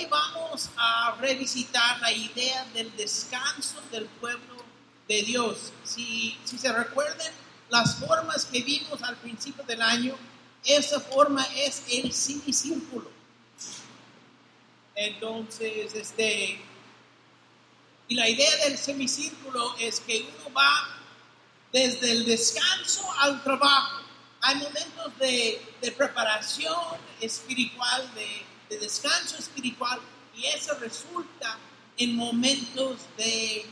hoy vamos a revisitar la idea del descanso del pueblo de Dios. Si, si se recuerden las formas que vimos al principio del año, esa forma es el semicírculo. Entonces, este, y la idea del semicírculo es que uno va desde el descanso al trabajo. Hay momentos de, preparación espiritual, de, de, descanso espiritual, y eso resulta en momentos de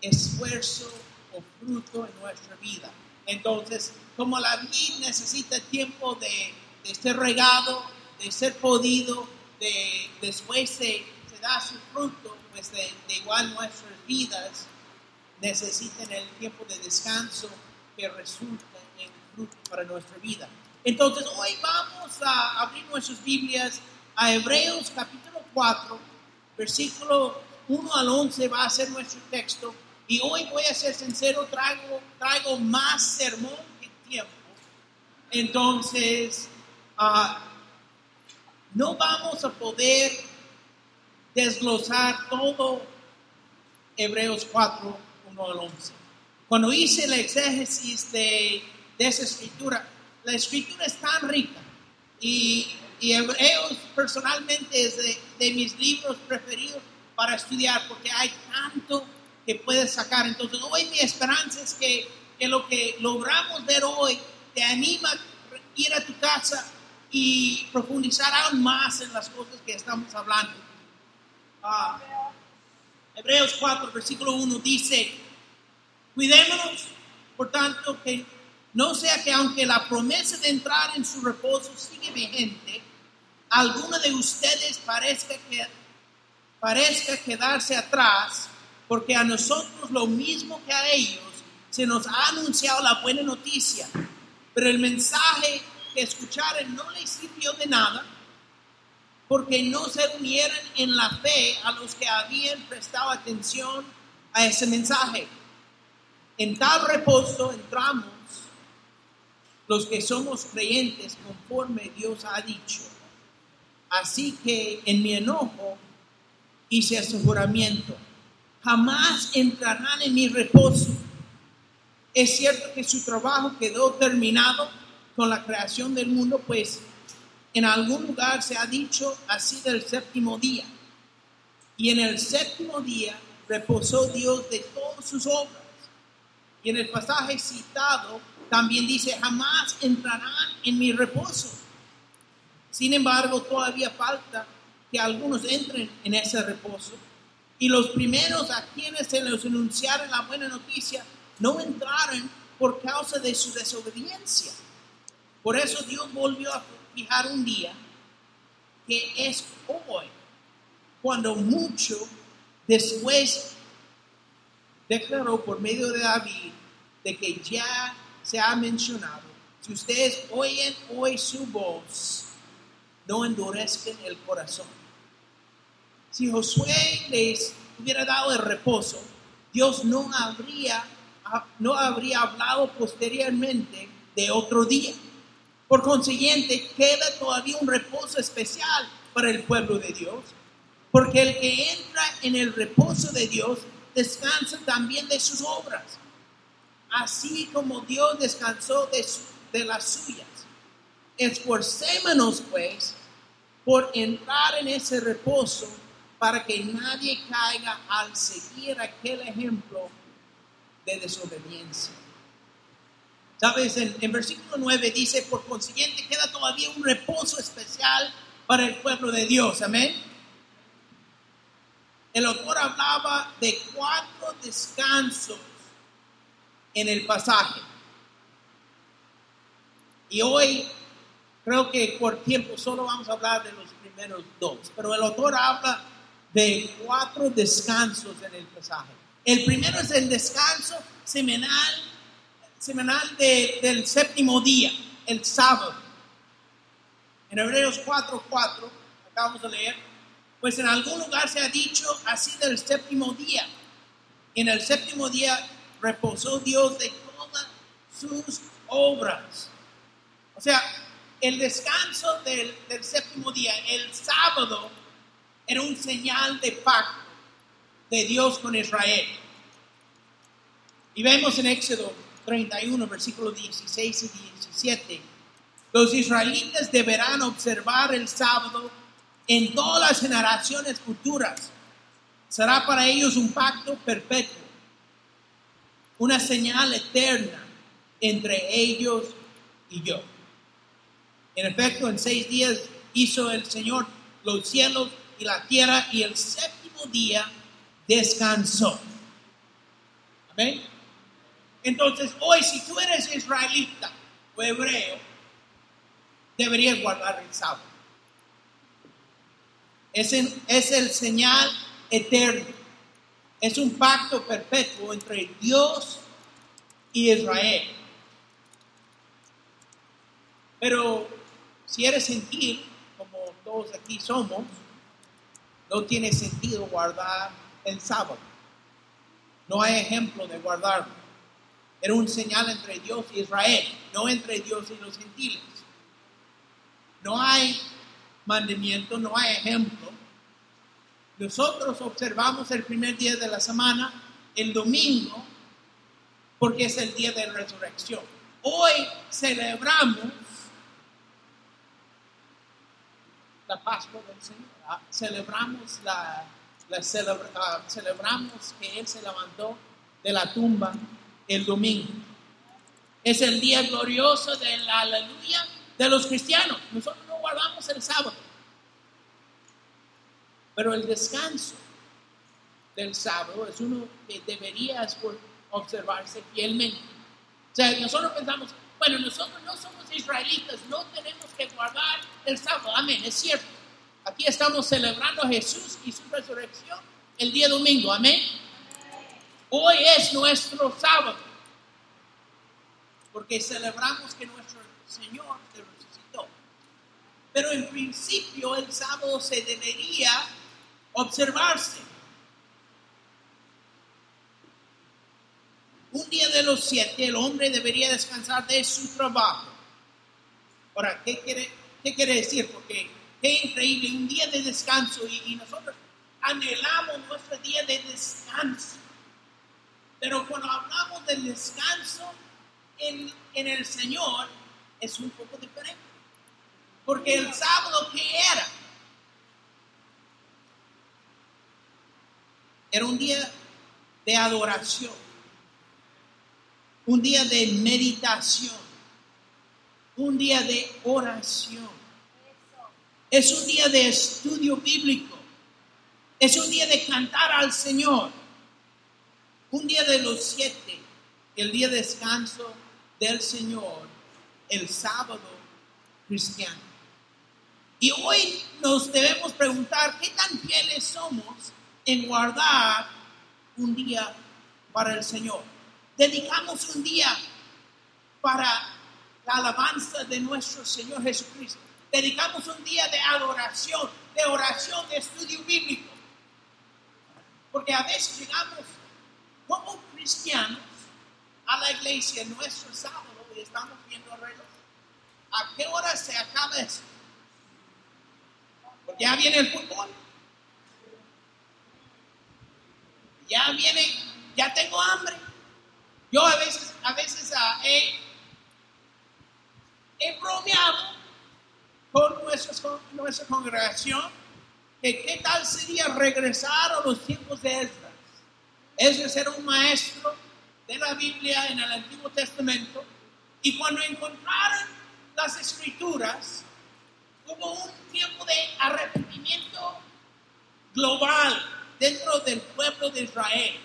esfuerzo o fruto en nuestra vida. Entonces, como la vida necesita tiempo de, de ser regado, de ser podido, de, después se, da su fruto, pues de, igual nuestras vidas necesitan el tiempo de descanso que resulta en fruto para nuestra vida. Entonces, hoy vamos a abrir nuestras Biblias a Hebreos capítulo 4, versículo 1 al 11 va a ser nuestro texto. Y hoy voy a ser sincero, traigo, traigo más sermón que tiempo. Entonces, uh, no vamos a poder desglosar todo Hebreos 4, 1 al 11. Cuando hice el exégesis de, de esa escritura, la escritura es tan rica y, y Hebreos personalmente es de, de, mis libros preferidos para estudiar porque hay tanto que puedes sacar. Entonces hoy mi esperanza es que, que lo que logramos ver hoy te anima a ir a tu casa y profundizar aún más en las cosas que estamos hablando. Ah, Hebreos 4, versículo 1 dice, cuidémonos, por tanto, que no sea que aunque la promesa de entrar en su reposo sigue vigente, alguno de ustedes parezca, que, parezca quedarse atrás, porque a nosotros lo mismo que a ellos se nos ha anunciado la buena noticia, pero el mensaje que escucharon no les sirvió de nada porque no se unieron en la fe a los que habían prestado atención a ese mensaje. En tal reposo entramos los que somos creyentes conforme Dios ha dicho. Así que en mi enojo hice aseguramiento. Jamás entrarán en mi reposo. Es cierto que su trabajo quedó terminado con la creación del mundo, pues en algún lugar se ha dicho así del séptimo día. Y en el séptimo día reposó Dios de todas sus obras. Y en el pasaje citado también dice, jamás entrarán en mi reposo. Sin embargo, todavía falta que algunos entren en ese reposo. Y los primeros a quienes se les anunciara la buena noticia no entraron por causa de su desobediencia. Por eso Dios volvió a fijar un día que es hoy, cuando mucho después declaró por medio de David de que ya se ha mencionado, si ustedes oyen hoy su voz, no endurezcan el corazón. Si Josué les hubiera dado el reposo, Dios no habría, no habría hablado posteriormente de otro día. Por consiguiente, queda todavía un reposo especial para el pueblo de Dios, porque el que entra en el reposo de Dios descansa también de sus obras, así como Dios descansó de, las suyas. Esforcémonos, pues, por entrar en ese reposo para que nadie caiga al seguir aquel ejemplo de desobediencia. Sabes, en, versículo 9 dice, por consiguiente queda todavía un reposo especial para el pueblo de Dios. Amén. El autor hablaba de cuatro descansos en el pasaje. Y hoy creo que por tiempo solo vamos a hablar de los primeros dos. Pero el autor habla de cuatro descansos en el pasaje. El primero es el descanso semanal semanal del séptimo día, el sábado. En Hebreos 4:4, 4, acabamos de leer, pues en algún lugar se ha dicho así del séptimo día. En el séptimo día reposó Dios de todas sus obras. O sea, el descanso del, séptimo día, el sábado, era un señal de pacto de Dios con Israel. Y vemos en Éxodo 31, versículos 16 y 17, los israelitas deberán observar el sábado en todas las generaciones futuras. Será para ellos un pacto perpetuo, una señal eterna entre ellos y yo. En efecto, en seis días hizo el Señor los cielos y la tierra y el séptimo día descansó. Amén. Entonces, hoy si tú eres israelita o hebreo, deberías guardar el sábado. Es, es el señal eterno. Es un pacto perpetuo entre Dios y Israel. Pero si eres gentil, como todos aquí somos, no tiene sentido guardar el sábado. No hay ejemplo de guardarlo. Era un señal entre Dios y Israel, no entre Dios y los gentiles. No hay mandamiento, no hay ejemplo. Nosotros observamos el primer día de la semana, el domingo, porque es el día de la resurrección. Hoy celebramos la Pascua del Señor. Celebramos, la, ah, celebramos que Él se levantó de la tumba el domingo. Es el día glorioso de la aleluya de los cristianos. Nosotros no guardamos el sábado. Pero el descanso del sábado es uno que debería observarse fielmente. O sea, nosotros pensamos, bueno, nosotros no somos israelitas, no tenemos que guardar el sábado. Amén, es cierto. Aquí estamos celebrando a Jesús y su resurrección el día domingo. Amén. Hoy es nuestro sábado, porque celebramos que nuestro Señor se resucitó. Pero en principio el sábado se debería observarse. Un día de los siete el hombre debería descansar de su trabajo. Ahora, ¿qué quiere, qué quiere decir? Porque qué increíble, un día de descanso y nosotros anhelamos nuestro día de descanso. Pero cuando hablamos del descanso en, el Señor, es un poco diferente. Porque el sábado, ¿qué era? Era un día de adoración, un día de meditación, un día de oración. Es un día de estudio bíblico. Es un día de cantar al Señor. Un día de los siete, el día de descanso del Señor, el sábado cristiano. Y hoy nos debemos preguntar qué tan fieles somos en guardar un día para el Señor. Dedicamos un día para la alabanza de nuestro Señor Jesucristo. Dedicamos un día de adoración, de oración, de estudio bíblico. Porque a veces llegamos como cristianos a la iglesia nuestro sábado y estamos viendo el reloj. ¿A qué hora se acaba eso? Porque ya viene el fútbol. Ya viene, ya tengo hambre. Yo a veces, a veces uh, he, he bromeado con nuestra, nuestra congregación que qué tal sería regresar a los tiempos de Esdras. Esdras era un maestro de la Biblia en el Antiguo Testamento y cuando encontraron las escrituras hubo un tiempo de arrepentimiento global dentro del pueblo de Israel.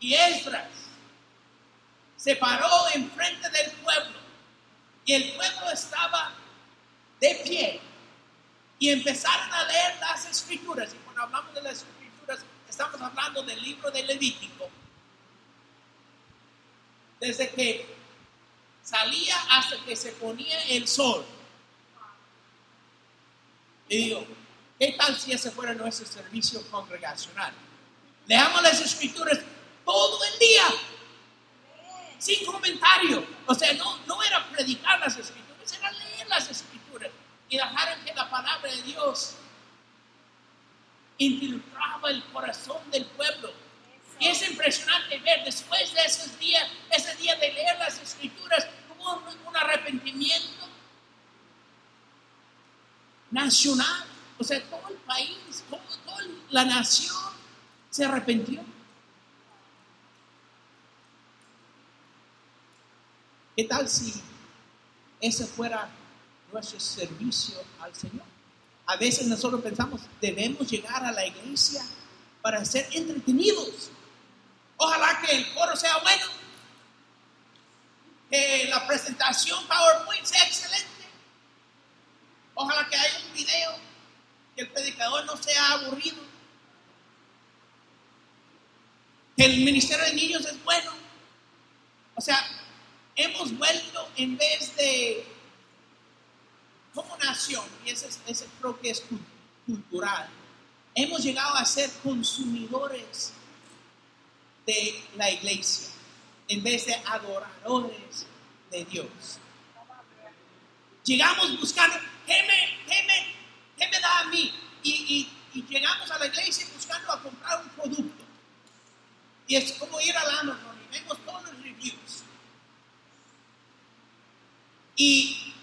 Y Esdras se paró enfrente del pueblo y el pueblo estaba de pie y empezaron a leer las escrituras. Y cuando hablamos de las escrituras, estamos hablando del libro de Levítico. Desde que salía hasta que se ponía el sol. Y digo, ¿qué tal si ese fuera nuestro servicio congregacional? Leamos las escrituras todo el día, sin comentario. O sea, no, no era predicar las escrituras, era leer las escrituras y dejaron que la palabra de Dios infiltraba el corazón del pueblo. Y es impresionante ver después de esos días, ese día de leer las escrituras, hubo un, un arrepentimiento nacional. O sea, todo el país, toda la nación se arrepintió. ¿Qué tal si ese fuera nuestro servicio al Señor? A veces nosotros pensamos, debemos llegar a la iglesia para ser entretenidos. Ojalá que el coro sea bueno, que la presentación PowerPoint sea excelente. Ojalá que haya un video, que el predicador no sea aburrido, que el ministerio de niños es bueno. O sea, hemos vuelto en vez de como nación, y ese, es- ese creo que es cul- cultural, hemos llegado a ser consumidores de la iglesia en vez de adoradores de Dios. Llegamos buscando, ¿qué me, qué me, qué me da a mí? Y, llegamos a la iglesia buscando a comprar un producto. Y es como ir al Amazon y vemos todos los reviews. Y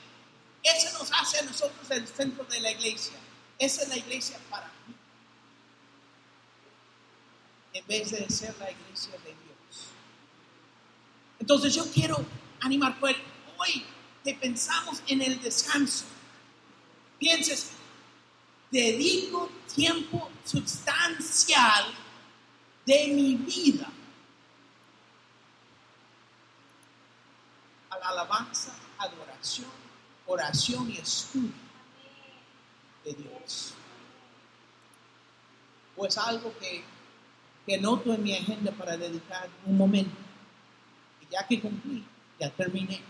eso nos hace a nosotros el centro de la iglesia. Esa es la iglesia para mí. En vez de ser la iglesia de Dios. Entonces yo quiero animar, pues hoy que pensamos en el descanso, pienses, dedico tiempo sustancial de mi vida a la alabanza, adoración, oración y estudio de Dios. O es algo que, que noto en mi agenda para dedicar un momento. Y ya que cumplí, ya terminé.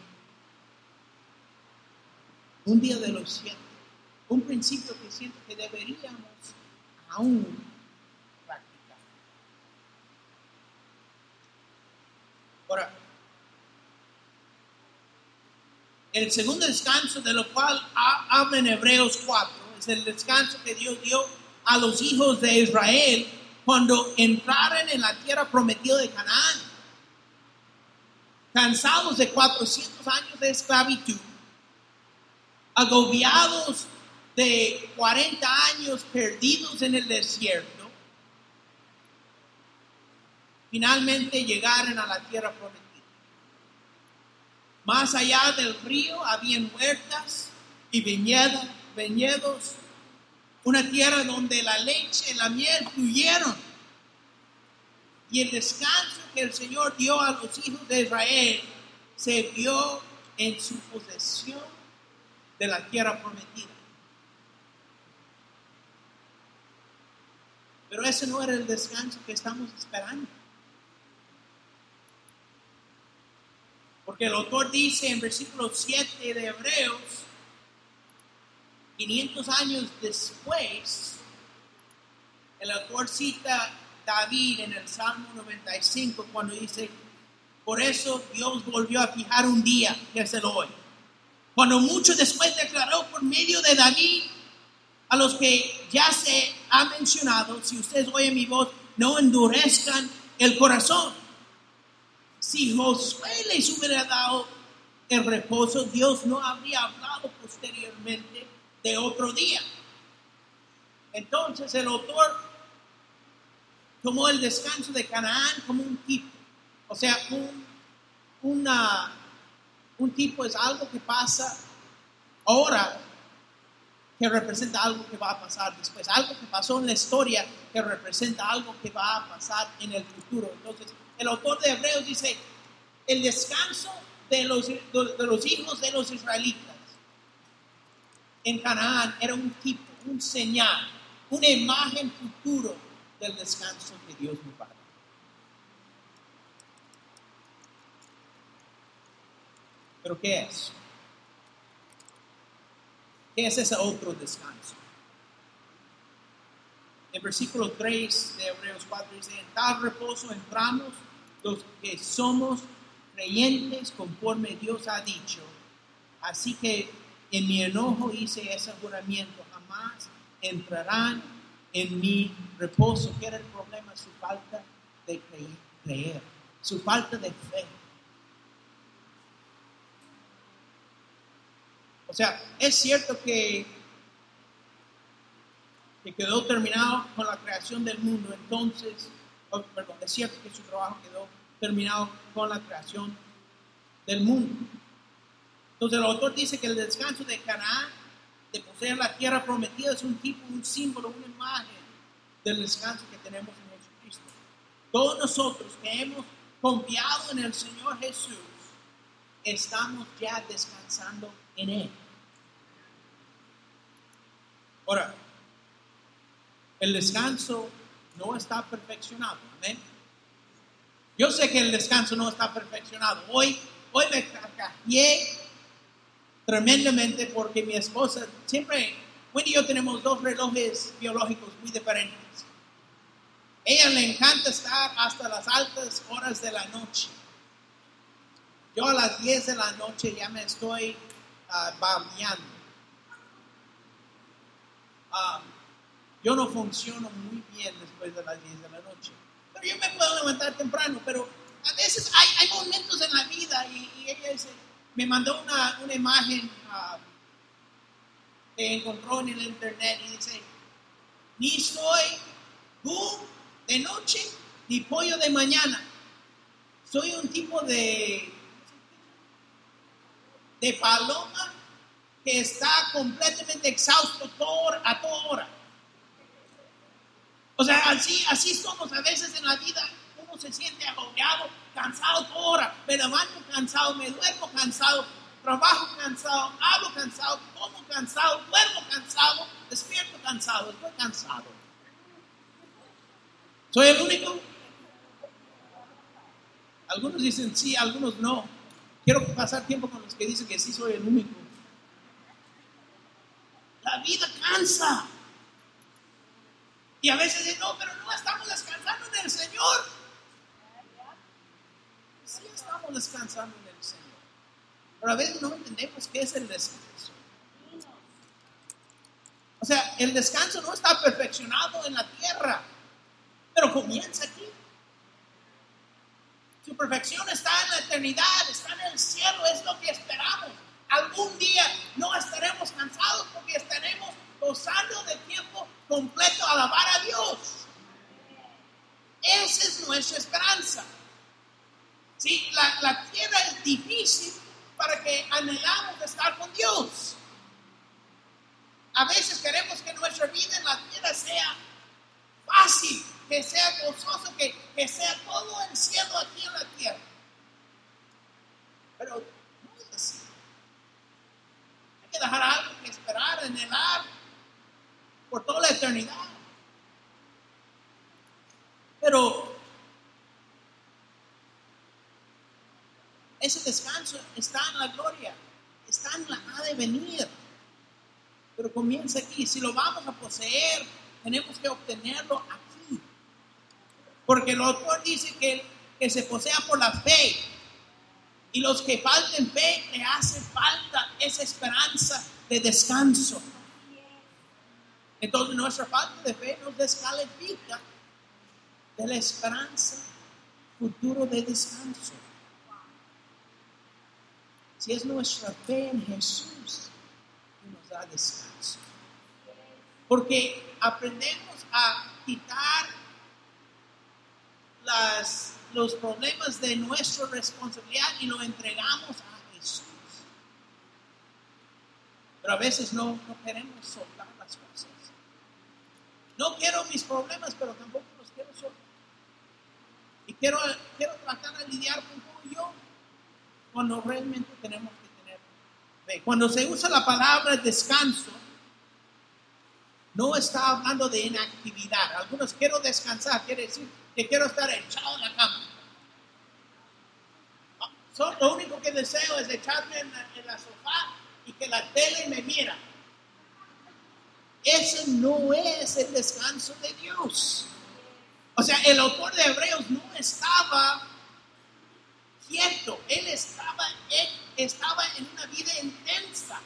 Un día de los siete. Un principio que siento que deberíamos aún practicar. Ahora, el segundo descanso de lo cual ha- habla en Hebreos 4 es el descanso que Dios dio a los hijos de Israel cuando entraron en la tierra prometida de Canaán. Cansados de 400 años de esclavitud, agobiados de 40 años perdidos en el desierto, finalmente llegaron a la tierra prometida. Más allá del río habían huertas y viñedas, viñedos, una tierra donde la leche y la miel fluyeron. Y el descanso que el Señor dio a los hijos de Israel se vio en su posesión de la tierra prometida. Pero ese no era el descanso que estamos esperando. Porque el autor dice en versículo 7 de Hebreos, 500 años después, el autor cita David en el Salmo 95 cuando dice, por eso Dios volvió a fijar un día, que es el hoy. Cuando mucho después declaró por medio de David a los que ya se ha mencionado, si ustedes oyen mi voz, no endurezcan el corazón. Si Josué les hubiera dado el reposo, Dios no habría hablado posteriormente de otro día. Entonces el autor tomó el descanso de Canaán como un tipo. O sea, un, una, un tipo es algo que pasa ahora que representa algo que va a pasar después. Algo que pasó en la historia que representa algo que va a pasar en el futuro. Entonces, el autor de Hebreos dice, el descanso de los, hijos de los israelitas en Canaán era un tipo, un señal, una imagen futuro del descanso que Dios nos va. ¿Pero qué es? ¿Qué es ese otro descanso? En versículo 3 de Hebreos 4 dice, en tal reposo entramos los que somos creyentes conforme Dios ha dicho. Así que en mi enojo hice ese juramiento, jamás entrarán en mi reposo. ¿Qué era el problema? Su falta de creer su falta de fe. O sea, es cierto que, que quedó terminado con la creación del mundo, entonces, oh, perdón, es cierto que su trabajo quedó terminado con la creación del mundo. Entonces el autor dice que el descanso de Canaán, de poseer la tierra prometida, es un tipo, un símbolo, una imagen del descanso que tenemos en Jesucristo. Todos nosotros que hemos confiado en el Señor Jesús, estamos ya descansando en Él. Ahora, el descanso no está perfeccionado. Amén. Yo sé que el descanso no está perfeccionado. Hoy, hoy me carcajeé tremendamente porque mi esposa siempre, Wendy y yo tenemos dos relojes biológicos muy diferentes. Ella le encanta estar hasta las altas horas de la noche. Yo a las 10 de la noche ya me estoy uh, yo no funciono muy bien después de las 10 de la noche. Pero yo me puedo levantar temprano, pero a veces hay, hay momentos en la vida y, ella me mandó una, una imagen ah, que encontró en el internet y dice, ni soy tú de noche ni pollo de mañana. Soy un tipo de, de paloma que está completamente exhausto a toda hora. O sea, así, así somos a veces en la vida. Uno se siente agobiado, cansado toda hora. Me levanto cansado, me duermo cansado, trabajo cansado, hablo cansado, como cansado, duermo cansado, despierto cansado, estoy cansado. ¿Soy el único? Algunos dicen sí, algunos no. Quiero pasar tiempo con los que dicen que sí soy el único. La vida cansa. Y a veces dicen, no, pero no estamos descansando en el Señor. Sí estamos descansando en el Señor. Pero a veces no entendemos qué es el descanso. O sea, el descanso no está perfeccionado en la tierra. Pero comienza aquí. Su perfección está en la eternidad, está en el cielo, es lo que esperamos. Algún día no estaremos cansados porque estaremos gozando de tiempo completo alabar a Dios. Esa es nuestra esperanza. Sí, la, la tierra es difícil para que anhelamos estar con Dios. A veces queremos que nuestra vida en la tierra sea fácil, que sea gozoso, que, que sea todo el cielo aquí en la tierra. Pero no es así. Hay que dejar algo que esperar, anhelar por toda la eternidad. Pero ese descanso está en la gloria, está en la ha de venir. Pero comienza aquí. Si lo vamos a poseer, tenemos que obtenerlo aquí porque el autor dice que, que se posea por la fe. Y los que falten fe, le hace falta esa esperanza de descanso. Entonces nuestra falta de fe nos descalifica de la esperanza futuro de descanso. Si es nuestra fe en Jesús que nos da descanso. Porque aprendemos a quitar los problemas de nuestra responsabilidad y lo entregamos a Jesús. Pero a veces no, no queremos soltar las cosas. No quiero mis problemas, pero tampoco los quiero soltar. Y quiero, quiero tratar de lidiar con todo yo cuando realmente tenemos que tener fe. Cuando se usa la palabra descanso, no está hablando de inactividad. Algunos quiero descansar, quiere decir que quiero estar echado en la cama. lo único que deseo es echarme en la, sofá y que la tele me mira. Ese no es el descanso de Dios. O sea, el autor de Hebreos no estaba quieto, él estaba, él estaba en una vida intensa,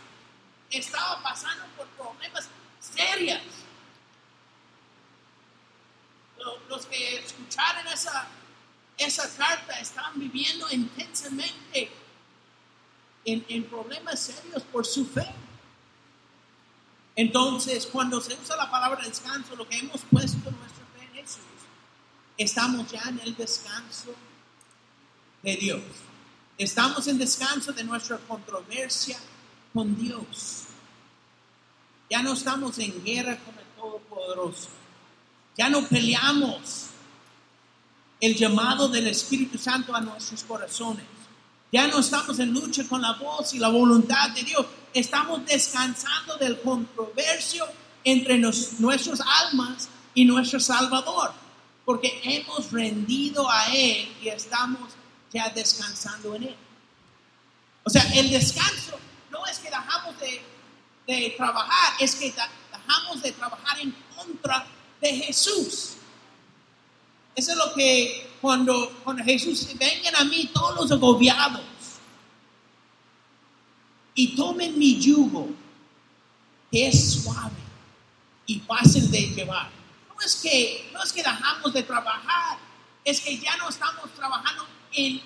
estaba pasando por problemas serias. Escuchar en esa, esa carta estaban viviendo intensamente en, en problemas serios por su fe. Entonces, cuando se usa la palabra descanso, lo que hemos puesto nuestra fe en Jesús, estamos ya en el descanso de Dios. Estamos en descanso de nuestra controversia con Dios. Ya no estamos en guerra con el Todopoderoso. Ya no peleamos el llamado del Espíritu Santo a nuestros corazones. Ya no estamos en lucha con la voz y la voluntad de Dios. Estamos descansando del controversio entre nuestras almas y nuestro Salvador. Porque hemos rendido a Él y estamos ya descansando en Él. O sea, el descanso no es que dejamos de, de trabajar, es que dejamos de trabajar en contra de Jesús. Eso es lo que cuando, cuando Jesús, vengan a mí todos los agobiados y tomen mi yugo, que es suave y fácil de llevar. No es que, no es que dejamos de trabajar, es que ya no estamos trabajando en,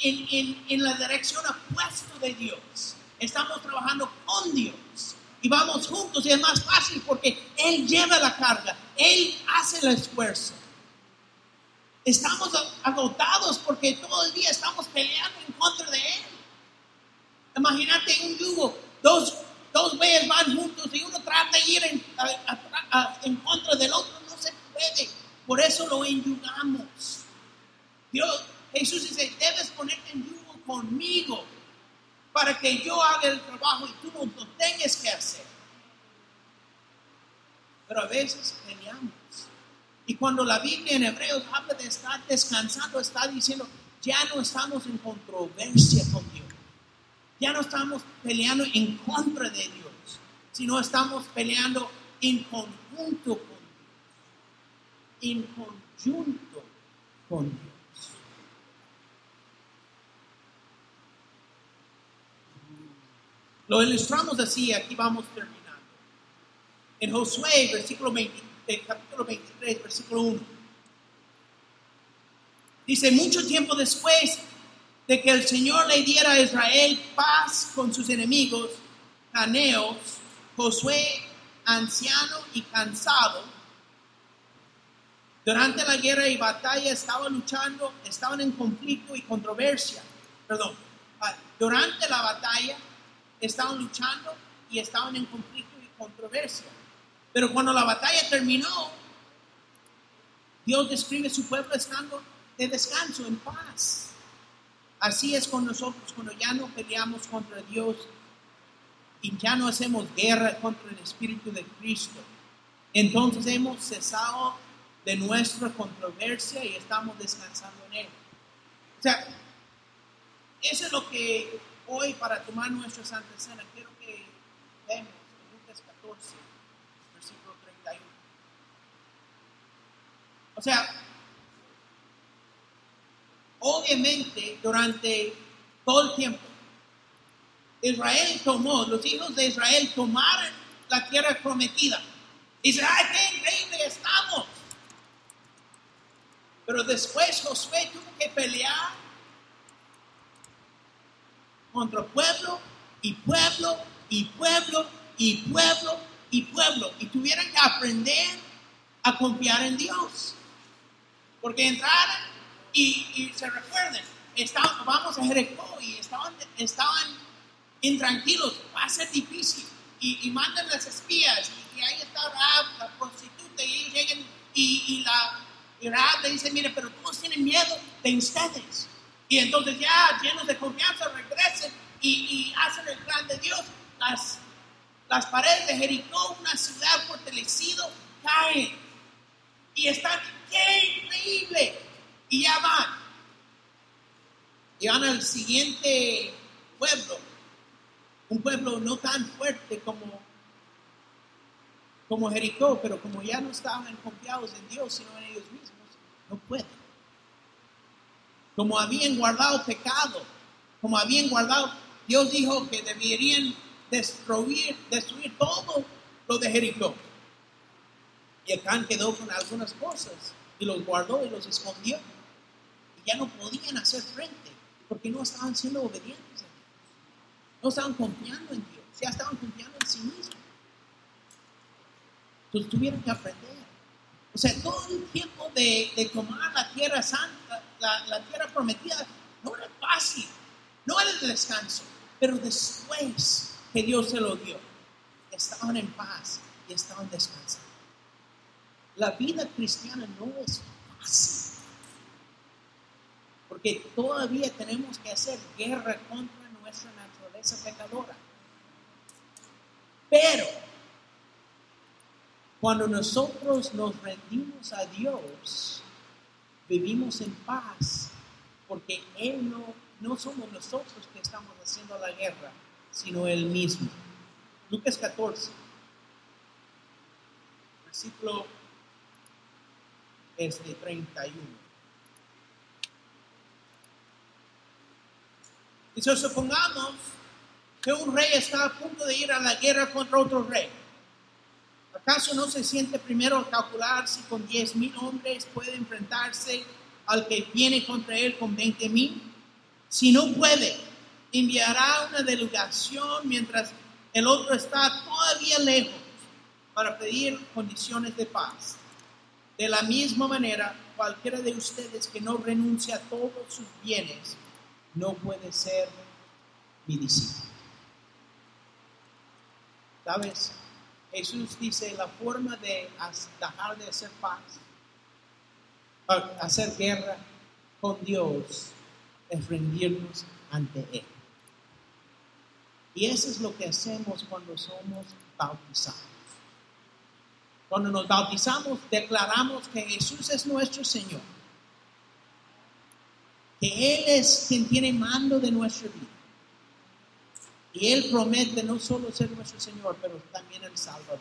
en, en, en la dirección opuesta de Dios. Estamos trabajando con Dios y vamos juntos y es más fácil porque Él lleva la carga, Él hace el esfuerzo. Estamos agotados porque todo el día estamos peleando en contra de Él. Imagínate un yugo, dos, dos veces van juntos y uno trata de ir en, en contra del otro, no se puede. Por eso lo enyugamos. Dios, Jesús dice, debes ponerte en yugo conmigo para que yo haga el trabajo y tú no lo tengas que hacer. Pero a veces peleamos. Y cuando la Biblia en Hebreos habla de estar descansando, está diciendo, ya no estamos en controversia con Dios. Ya no estamos peleando en contra de Dios, sino estamos peleando en conjunto con Dios. En conjunto con Dios. Lo ilustramos así, aquí vamos terminando. En Josué, versículo 20, eh, capítulo 23, versículo 1. Dice, mucho tiempo después de que el Señor le diera a Israel paz con sus enemigos, caneos, Josué, anciano y cansado, durante la guerra y batalla estaba luchando, estaban en conflicto y controversia. Perdón, ah, durante la batalla estaban luchando y estaban en conflicto y controversia. Pero cuando la batalla terminó, Dios describe su pueblo estando de descanso, en paz. Así es con nosotros cuando ya no peleamos contra Dios y ya no hacemos guerra contra el Espíritu de Cristo. Entonces hemos cesado de nuestra controversia y estamos descansando en Él. O sea, eso es lo que hoy para tomar nuestra Santa Cena, quiero que veamos Lucas 14, versículo 31. O sea, obviamente durante todo el tiempo, Israel tomó, los hijos de Israel tomaron la tierra prometida. Y dice, ¡ay, qué increíble estamos! Pero después Josué tuvo que pelear contra pueblo y pueblo y pueblo y pueblo y pueblo. Y tuvieran que aprender a confiar en Dios. Porque entraron y, se recuerden, estaban, vamos a Jericó y estaban, estaban intranquilos, va a ser difícil. Y, mandan las espías y, ahí está Raab, la prostituta, y llegan y, y la y Raab le dice, mire, pero todos tienen miedo de ustedes. Y entonces ya llenos de confianza regresen y, hacen el plan de Dios. Las, las paredes de Jericó, una ciudad fortalecida, caen. Y están, ¡qué increíble! Y ya van. Y van al siguiente pueblo. Un pueblo no tan fuerte como, como Jericó, pero como ya no estaban confiados en Dios, sino en ellos mismos, no pueden como habían guardado pecado, como habían guardado, Dios dijo que deberían destruir, destruir todo lo de Jericó. Y Acán quedó con algunas cosas y los guardó y los escondió. Y ya no podían hacer frente porque no estaban siendo obedientes a Dios. No estaban confiando en Dios, ya estaban confiando en sí mismos. Entonces tuvieron que aprender. O sea, todo el tiempo de, tomar la tierra santa, la, la tierra prometida, no era fácil, no era el descanso, pero después que Dios se lo dio, estaban en paz y estaban descansando. La vida cristiana no es fácil, porque todavía tenemos que hacer guerra contra nuestra naturaleza pecadora. Pero cuando nosotros nos rendimos a Dios, vivimos en paz, porque Él no, no somos nosotros que estamos haciendo la guerra, sino Él mismo. Lucas 14, versículo este 31. Y si supongamos que un rey está a punto de ir a la guerra contra otro rey. ¿Acaso no se siente primero calcular si con 10 mil hombres puede enfrentarse al que viene contra él con 20 mil? Si no puede, enviará una delegación mientras el otro está todavía lejos para pedir condiciones de paz. De la misma manera, cualquiera de ustedes que no renuncia a todos sus bienes no puede ser mi discípulo. ¿Sabes? Jesús dice, la forma de dejar de hacer paz, hacer guerra con Dios, es rendirnos ante Él. Y eso es lo que hacemos cuando somos bautizados. Cuando nos bautizamos, declaramos que Jesús es nuestro Señor. Que Él es quien tiene mando de nuestra vida. Y Él promete no solo ser nuestro Señor, pero también el Salvador.